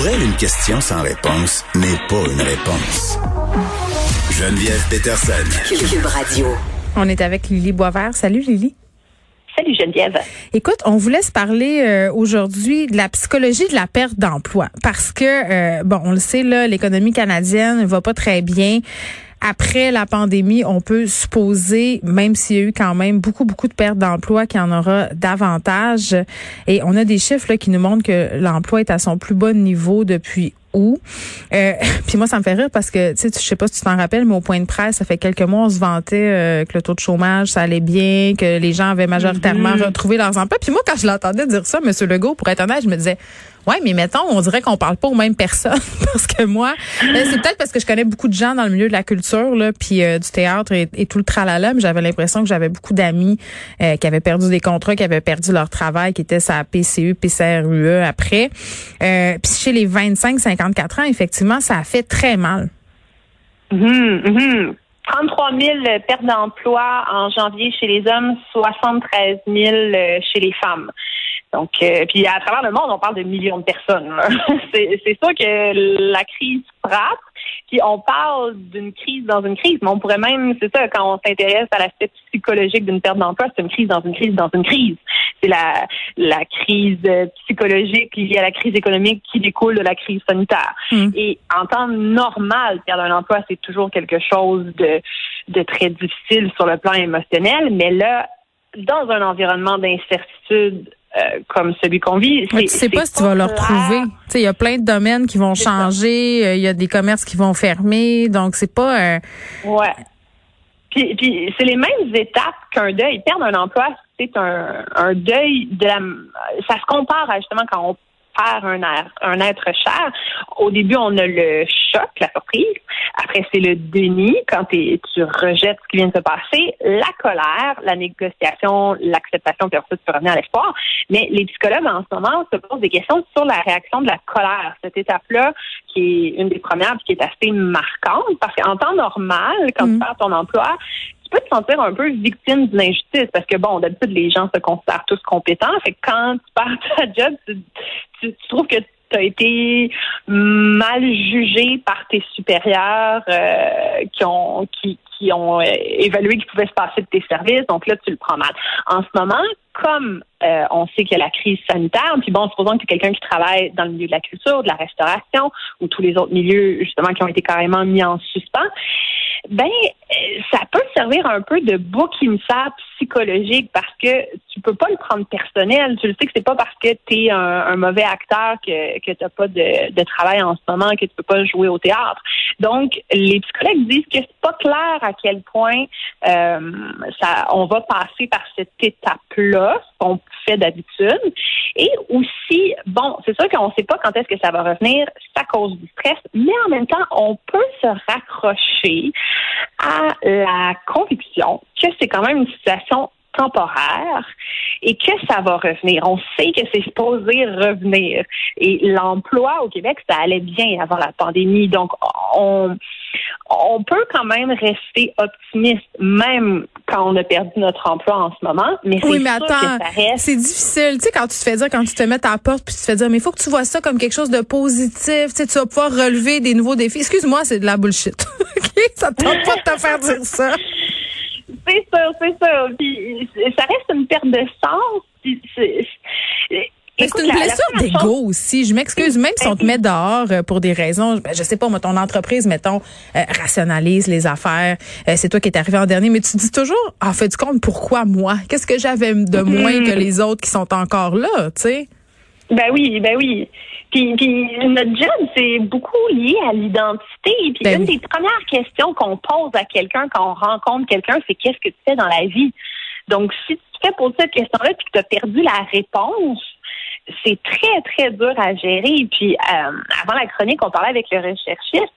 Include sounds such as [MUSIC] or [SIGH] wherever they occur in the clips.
Pour elle, une question sans réponse n'est pas une réponse. Geneviève Peterson. Cube Radio. On est avec Lily Boisvert. Salut Lily. Salut Geneviève. Écoute, on vous laisse parler euh, aujourd'hui de la psychologie de la perte d'emploi parce que euh, bon, on le sait là, l'économie canadienne va pas très bien après la pandémie, on peut supposer, même s'il y a eu quand même beaucoup, beaucoup de pertes d'emploi, qu'il y en aura davantage. Et on a des chiffres là, qui nous montrent que l'emploi est à son plus bas niveau depuis où. Euh, [LAUGHS] puis moi, ça me fait rire parce que, tu sais, je sais pas si tu t'en rappelles, mais au point de presse, ça fait quelques mois, on se vantait euh, que le taux de chômage, ça allait bien, que les gens avaient majoritairement Mhm. retrouvé leurs emplois. Puis moi, quand je l'entendais dire ça, M. Legault, pour être honnête, je me disais, ouais, mais mettons, on dirait qu'on parle pas aux mêmes personnes [LAUGHS] parce que moi, ben, c'est peut-être parce que je connais beaucoup de gens dans le milieu de la culture, là, puis euh, du théâtre et, et tout le tralala, mais j'avais l'impression que j'avais beaucoup d'amis euh, qui avaient perdu des contrats, qui avaient perdu leur travail, qui étaient sa PCU, PCRUE après. Euh, puis chez les 25-54 ans, effectivement, ça a fait très mal. Mhm, mhm. 33 000 pertes d'emploi en janvier chez les hommes, 73 000 euh, chez les femmes. Donc, euh, puis à travers le monde, on parle de millions de personnes. [LAUGHS] c'est sûr que la crise frappe. Puis on parle d'une crise dans une crise, mais on pourrait même, c'est ça, quand on s'intéresse à l'aspect psychologique d'une perte d'emploi, c'est une crise dans une crise dans une crise. C'est la, la crise psychologique liée à la crise économique qui découle de la crise sanitaire. Mm. Et en temps normal, perdre un emploi, c'est toujours quelque chose de, de très difficile sur le plan émotionnel, mais là, dans un environnement d'incertitude euh, comme celui qu'on vit, Mais tu sais pas si tu vas le retrouver. Tu sais, il y a plein de domaines qui vont C'est changer, euh, il y a des commerces qui vont fermer, donc c'est pas euh, Ouais. Puis, puis c'est les mêmes étapes qu'un deuil. Perdre un emploi, c'est un, un deuil de la. Ça se compare à justement quand on un, air- un être cher. Au début, on a le choc, la surprise. Après, c'est le déni quand tu rejettes ce qui vient de se passer. La colère, la négociation, l'acceptation, puis ensuite tu revenir à l'espoir. Mais les psychologues en ce moment se posent des questions sur la réaction de la colère. Cette étape-là, qui est une des premières, puis qui est assez marquante, parce qu'en temps normal, quand Mm. tu perds ton emploi, tu peux te sentir un peu victime d'une injustice parce que bon, d'habitude les gens se considèrent tous compétents. Fait que quand tu perds ta job, tu, tu- trouves que tu as été mal jugé par tes supérieurs euh, qui ont qui, ont euh, évalué qu'il pouvait se passer de tes services? Donc là, tu le prends mal. En ce moment, comme euh, on sait qu'il y a la crise sanitaire, puis bon, supposons que tu es quelqu'un qui travaille dans le milieu de la culture, de la restauration ou tous les autres milieux justement qui ont été carrément mis en suspens, ben ça peut servir un peu de bouc psychologique parce que tu peux pas le prendre personnel. Tu le sais que c'est pas parce que tu es un, mauvais acteur que que tu pas de, travail en ce moment que tu peux pas jouer au théâtre. Donc les psychologues disent que c'est pas clair à quel point euh, ça on va passer par cette étape-là, qu'on fait d'habitude. Et aussi, bon, c'est sûr qu'on ne sait pas quand est-ce que ça va revenir, à cause du stress, mais en même temps, on peut se raccrocher à la conviction que c'est quand même une situation temporaire et que ça va revenir. On sait que c'est supposé revenir. Et l'emploi au Québec, ça allait bien avant la pandémie. Donc, on, on peut quand même rester optimiste, même quand on a perdu notre emploi en ce moment. Mais c'est Oui, mais sûr attends, c'est difficile. Tu sais, quand tu te fais dire, quand tu te mets à la porte, puis tu te fais dire, mais il faut que tu vois ça comme quelque chose de positif. Tu sais, tu vas pouvoir relever des nouveaux défis. Excuse-moi, c'est de la bullshit. [LAUGHS] OK? Ça te tente pas de te faire dire ça. [LAUGHS] C'est sûr, c'est sûr. Puis ça reste une perte de sens. Puis c'est- une blessure d'ego aussi. Je m'excuse, même si on te met dehors euh, pour des raisons, ben, je sais pas, moi, ton entreprise, mettons, euh, rationalise les affaires. Euh, c'est toi qui es arrivé en dernier, mais tu dis toujours, en fait du compte, pourquoi moi? Qu'est-ce que j'avais de moins Mhm. que les autres qui sont encore là, tu sais? Ben oui, ben oui. Puis, puis notre job, c'est beaucoup lié à l'identité. Puis Ben une oui. des premières questions qu'on pose à quelqu'un quand on rencontre quelqu'un, c'est qu'est-ce que tu fais dans la vie? Donc, si tu te fais poser cette question-là puis que tu as perdu la réponse, c'est très, très dur à gérer. Puis euh, avant la chronique, on parlait avec le recherchiste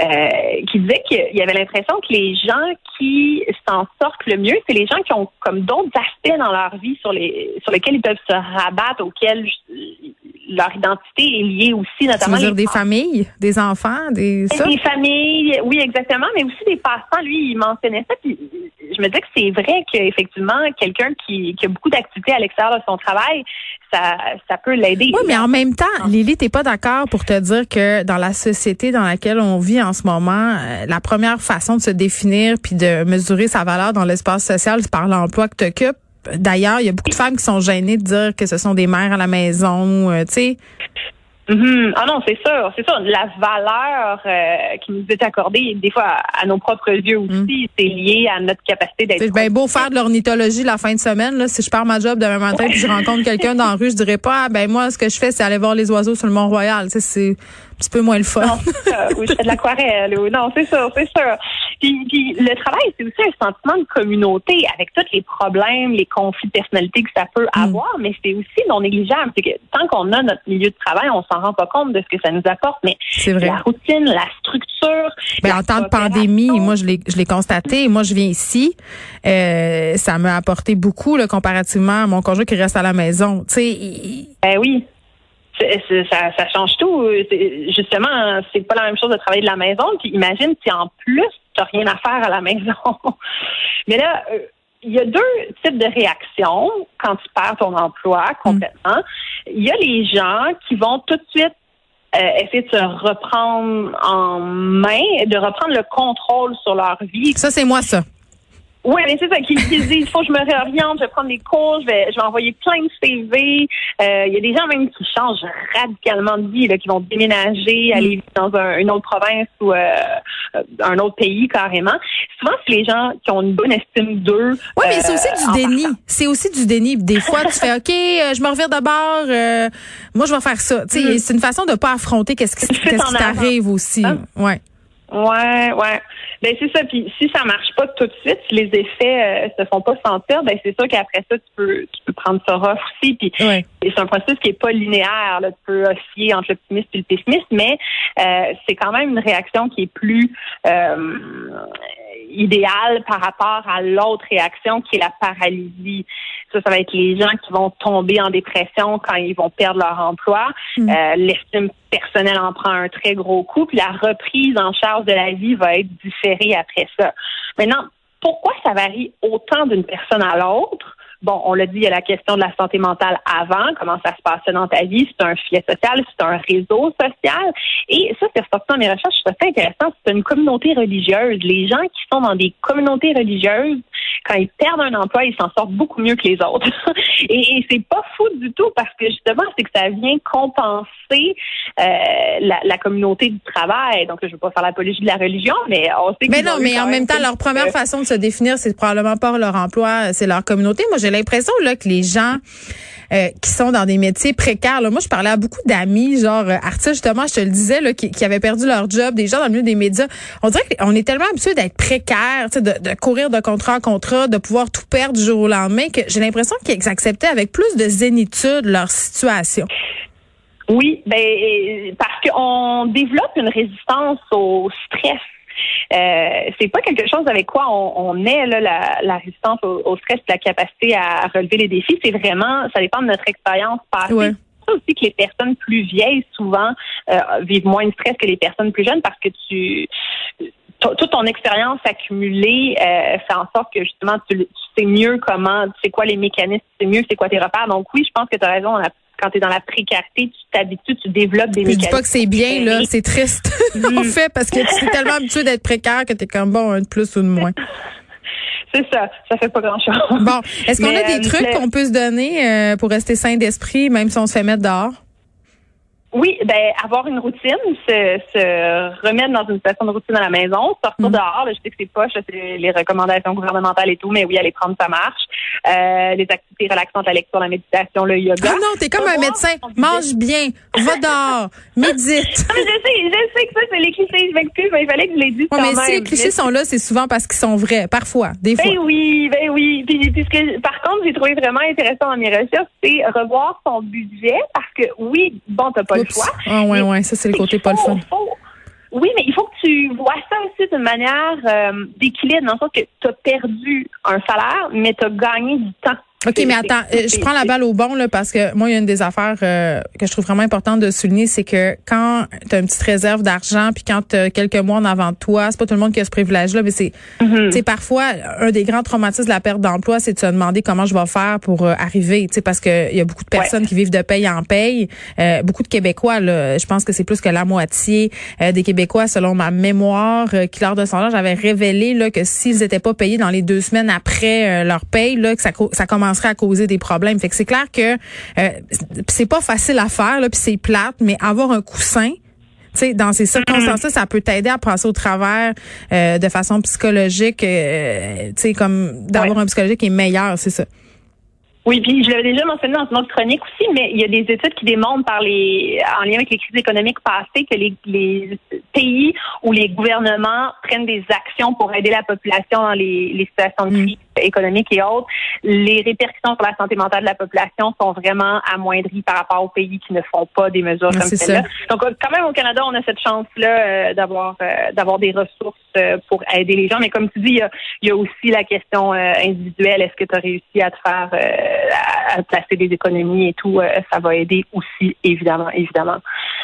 euh, qui disait qu'il avait l'impression que les gens qui s'en sortent le mieux, c'est les gens qui ont comme d'autres aspects dans leur vie sur les sur lesquels ils peuvent se rabattre, auxquels leur identité est liée aussi, notamment. Tu veux dire des familles, des enfants, des ça? Des familles, oui, exactement, mais aussi des passants. Lui, il mentionnait ça. Puis je me dis que c'est vrai qu'effectivement, quelqu'un qui, qui a beaucoup d'activités à l'extérieur de son travail, ça, ça peut l'aider. Oui, mais en même temps, Lily, t'es pas d'accord pour te dire que dans la société dans laquelle on vit en ce moment, euh, la première façon de se définir puis de mesurer sa valeur dans l'espace social, c'est par l'emploi que tu occupes. D'ailleurs, il y a beaucoup de femmes qui sont gênées de dire que ce sont des mères à la maison, euh, tu sais. Mm-hmm. Ah non, c'est sûr, c'est sûr. La valeur euh, qui nous est accordée, des fois à, nos propres yeux aussi, mm. c'est lié à notre capacité d'être. C'est bien beau faire de l'ornithologie la fin de semaine. Là, si je pars ma job demain matin et je [LAUGHS] rencontre quelqu'un dans la rue, je dirais pas, ah, ben moi, ce que je fais, c'est aller voir les oiseaux sur le Mont-Royal. C'est petit peu moins le fun. Non, oui, je fais de l'aquarelle. non, c'est sûr, c'est sûr. Puis, le travail, c'est aussi un sentiment de communauté avec tous les problèmes, les conflits de personnalité que ça peut mm. avoir, mais c'est aussi non négligeable. C'est que tant qu'on a notre milieu de travail, on s'en rend pas compte de ce que ça nous apporte, mais vrai. la routine, la structure. Ben, en temps de pandémie, moi, je l'ai, je l'ai constaté. Moi, je viens ici. Euh, ça m'a apporté beaucoup, comparativement à mon conjoint qui reste à la maison. Tu sais. Ben oui ça, ça, change tout. Justement, c'est pas la même chose de travailler de la maison. Puis imagine si en plus tu n'as rien à faire à la [LAUGHS] maison. Mais là, euh, il y a deux types de réactions quand tu perds ton emploi complètement. Il y a les gens qui vont tout de suite euh, essayer de se reprendre en main, de reprendre le contrôle sur leur vie. Ça, c'est moi, ça. Oui, mais c'est ça, qui, disent, il faut que je me réoriente, je vais prendre des cours, je vais, je vais envoyer plein de CV. Euh, il y a des gens même qui changent radicalement de vie, là, qui vont déménager, mm. aller vivre dans une autre province ou euh, un autre pays carrément. Souvent, c'est les gens qui ont une bonne estime d'eux. Oui, mais c'est aussi du euh, déni. C'est aussi du déni. Des fois, tu fais, OK, je me revire d'abord, moi, je vais faire ça. Mm. c'est une façon de pas affronter qu'est-ce qui, qu'est-ce qui t'arrive aussi. Ah. Ouais. Ouais, ouais. Ben c'est ça. Puis si ça marche pas tout de suite, si les effets euh, se font pas sentir, ben c'est sûr qu'après ça, tu peux tu peux prendre ça rough aussi. Puis c'est un processus qui est pas linéaire. Là. Tu peux osciller entre l'optimisme et le pessimisme, mais euh, c'est quand même une réaction qui est plus euh, idéale par rapport à l'autre réaction qui est la paralysie. Ça, ça va être les gens qui vont tomber en dépression quand ils vont perdre leur emploi. Mm. Euh, l'estime personnelle en prend un très gros coup, puis la reprise en charge de la vie va être différée après ça. Maintenant, pourquoi ça varie autant d'une personne à l'autre? Bon, on l'a dit, il y a la question de la santé mentale avant, comment ça se passait dans ta vie, c'est un filet social, c'est un réseau social. Et ça, c'est ressorti dans mes recherches, c'est assez intéressant, c'est une communauté religieuse. Les gens qui sont dans des communautés religieuses, quand ils perdent un emploi, ils s'en sortent beaucoup mieux que les autres. [LAUGHS] et, c'est pas fou du tout parce que justement, c'est que ça vient compenser euh, la, communauté du travail. Donc, je veux pas faire l'apologie de la religion, mais on sait Mais non, mais en même temps, leur première façon de se définir, c'est probablement pas leur emploi, c'est leur communauté. Moi, j'ai l'impression là que les gens euh, qui sont dans des métiers précaires. Là. Moi, je parlais à beaucoup d'amis, genre euh, artistes, justement, je te le disais, là, qui, qui, avaient perdu leur job, des gens dans le milieu des médias. On dirait qu'on est tellement habitué d'être précaire, de, de courir de contrat en contrat, de pouvoir tout perdre du jour au lendemain, que j'ai l'impression qu'ils acceptaient avec plus de zénitude leur situation. Oui, ben parce qu'on développe une résistance au stress euh, c'est pas quelque chose avec quoi on, on est là, la, résistance au, stress, la capacité à relever les défis. C'est vraiment, ça dépend de notre expérience passée. Ouais. Ça aussi que les personnes plus vieilles souvent euh, vivent moins de stress que les personnes plus jeunes parce que tu toute ton expérience accumulée euh, fait en sorte que justement tu, sais mieux comment, tu sais quoi les mécanismes, tu sais mieux c'est quoi tes repères. Donc oui, je pense que tu as raison, quand tu es dans la précarité, tu t'habitues, tu développes des mécanismes. Je dis pas que c'est bien, là, c'est triste, [LAUGHS] en fait, parce que tu es tellement habitué d'être précaire que tu es comme bon, un de plus ou de moins. [LAUGHS] C'est ça, ça fait pas grand-chose. Bon, est-ce qu'on a des euh, trucs qu'on peut se donner euh, pour rester sain d'esprit, même si on se fait mettre dehors? Oui, ben avoir une routine, se, se remettre dans une situation de routine à la maison, sortir Mm. dehors. là, je sais que c'est pas, c'est les recommandations gouvernementales et tout, mais oui, aller prendre sa marche. Euh, les activités relaxantes, la lecture, la méditation, le yoga. Ah non, t'es comme un médecin. Mange bien, va dehors, [LAUGHS] médite. Non, mais je sais, je sais que ça, c'est les clichés, je m'excuse, mais il fallait que je les dise Ouais, mais même. si les clichés sont là, c'est souvent parce qu'ils sont vrais. Parfois, des fois. Ben oui, ben oui. Puis, puis ce que, par contre, j'ai trouvé vraiment intéressant dans mes recherches, c'est revoir son budget parce que oui, bon, t'as pas le Oups. choix. Ah ouais, mais ouais, ça c'est le côté pas le fun. faut- oui, mais il faut que tu vois ça aussi d'une manière euh, d'équilibre, dans le sens que tu as perdu un salaire, mais tu as gagné du temps. OK, mais attends, euh, je prends la balle au bon là parce que moi il y a une des affaires euh, que je trouve vraiment importante de souligner, c'est que quand tu as une petite réserve d'argent puis quand tu as quelques mois en avant de toi, c'est pas tout le monde qui a ce privilège là, mais c'est sais parfois un des grands traumatismes de la perte d'emploi, c'est de se demander comment je vais faire pour euh, arriver, tu sais parce que il y a beaucoup de personnes qui vivent de paye en paye, Euh, beaucoup de Québécois là, je pense que c'est plus que la moitié euh, des Québécois selon ma mémoire qui lors de son âge avait révélé là que s'ils étaient pas payés dans les deux semaines après leur paye là que ça ça commencerait à causer des problèmes. Fait que c'est clair que euh, c'est pas facile à faire là puis c'est plate mais avoir un coussin tu sais, dans ces circonstances-là, ça peut t'aider à passer au travers euh, de façon psychologique, euh, comme d'avoir un psychologique qui est meilleur, c'est ça. Oui, puis je l'avais déjà mentionné dans une autre chronique aussi, mais il y a des études qui démontrent par les en lien avec les crises économiques passées que les, les pays où les gouvernements prennent des actions pour aider la population dans les, les situations de crise économique et autres, les répercussions sur la santé mentale de la population sont vraiment amoindries par rapport aux pays qui ne font pas des mesures Ah, comme celle-là. Donc quand même au Canada, on a cette chance-là euh, d'avoir euh, d'avoir des ressources euh, pour aider les gens, mais comme tu dis, il y a, il y a aussi la question euh, individuelle. Est-ce que tu as réussi à te faire euh, à, à placer des économies et tout, euh, ça va aider aussi, évidemment, évidemment.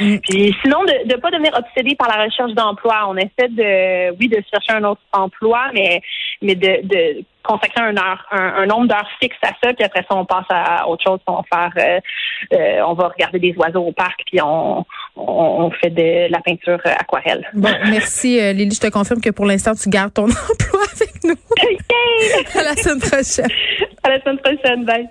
Mm. Puis sinon, de ne pas devenir obsédé par la recherche d'emploi. On essaie de, oui, de chercher un autre emploi, mais, mais de, de consacrer un, heure, un, un nombre d'heures fixes à ça, puis après ça, on passe à autre chose. On va faire, euh, euh, on va regarder des oiseaux au parc, puis on, on, on fait de la peinture euh, aquarelle. Bon, merci euh, Lily, je te confirme que pour l'instant, tu gardes ton [LAUGHS] emploi avec nous. [LAUGHS] À la semaine prochaine. À la semaine prochaine, bye.